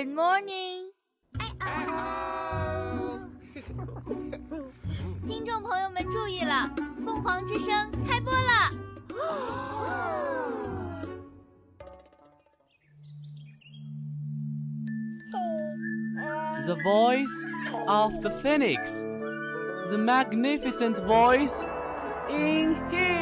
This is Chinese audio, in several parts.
Good morning，听众朋友们注意了，凤凰之声开播了。The voice of the phoenix, the magnificent voice in here.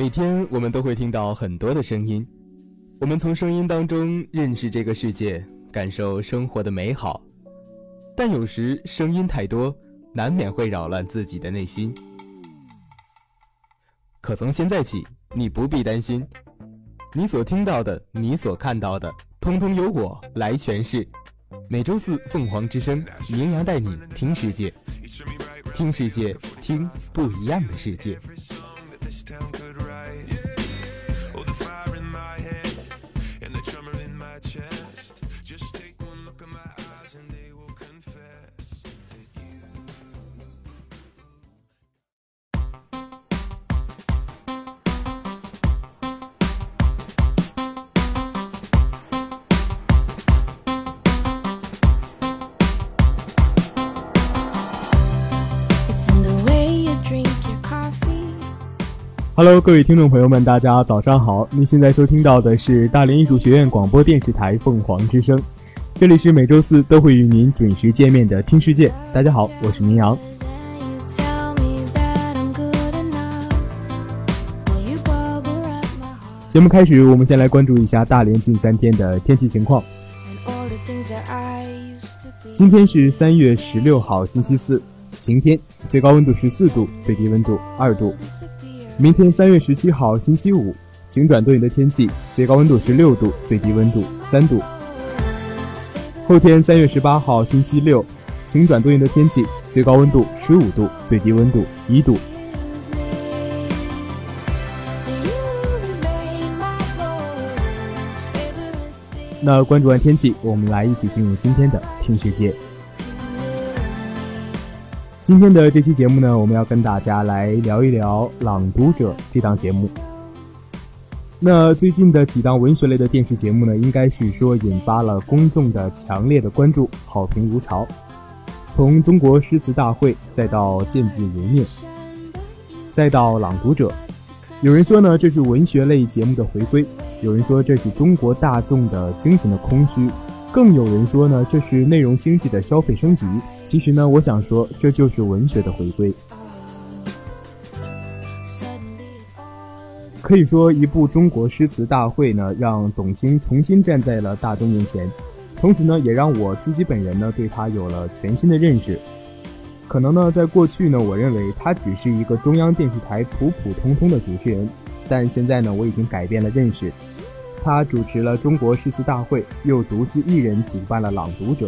每天我们都会听到很多的声音，我们从声音当中认识这个世界，感受生活的美好。但有时声音太多，难免会扰乱自己的内心。可从现在起，你不必担心，你所听到的，你所看到的，通通由我来诠释。每周四，凤凰之声，绵阳带你听世界，听世界，听不一样的世界。Hello，各位听众朋友们，大家早上好！您现在收听到的是大连艺术学院广播电视台凤凰之声，这里是每周四都会与您准时见面的听世界。大家好，我是明阳。节目开始，我们先来关注一下大连近三天的天气情况。今天是三月十六号，星期四，晴天，最高温度十四度，最低温度二度。明天三月十七号星期五，晴转多云的天气，最高温度十六度，最低温度三度。后天三月十八号星期六，晴转多云的天气，最高温度十五度，最低温度一度。那关注完天气，我们来一起进入今天的听世界。今天的这期节目呢，我们要跟大家来聊一聊《朗读者》这档节目。那最近的几档文学类的电视节目呢，应该是说引发了公众的强烈的关注，好评如潮。从中国诗词大会，再到见字如面，再到《朗读者》，有人说呢，这是文学类节目的回归；有人说这是中国大众的精神的空虚。更有人说呢，这是内容经济的消费升级。其实呢，我想说，这就是文学的回归。可以说，一部中国诗词大会呢，让董卿重新站在了大众面前，同时呢，也让我自己本人呢，对他有了全新的认识。可能呢，在过去呢，我认为他只是一个中央电视台普普通通的主持人，但现在呢，我已经改变了认识。他主持了中国诗词大会，又独自一人主办了《朗读者》，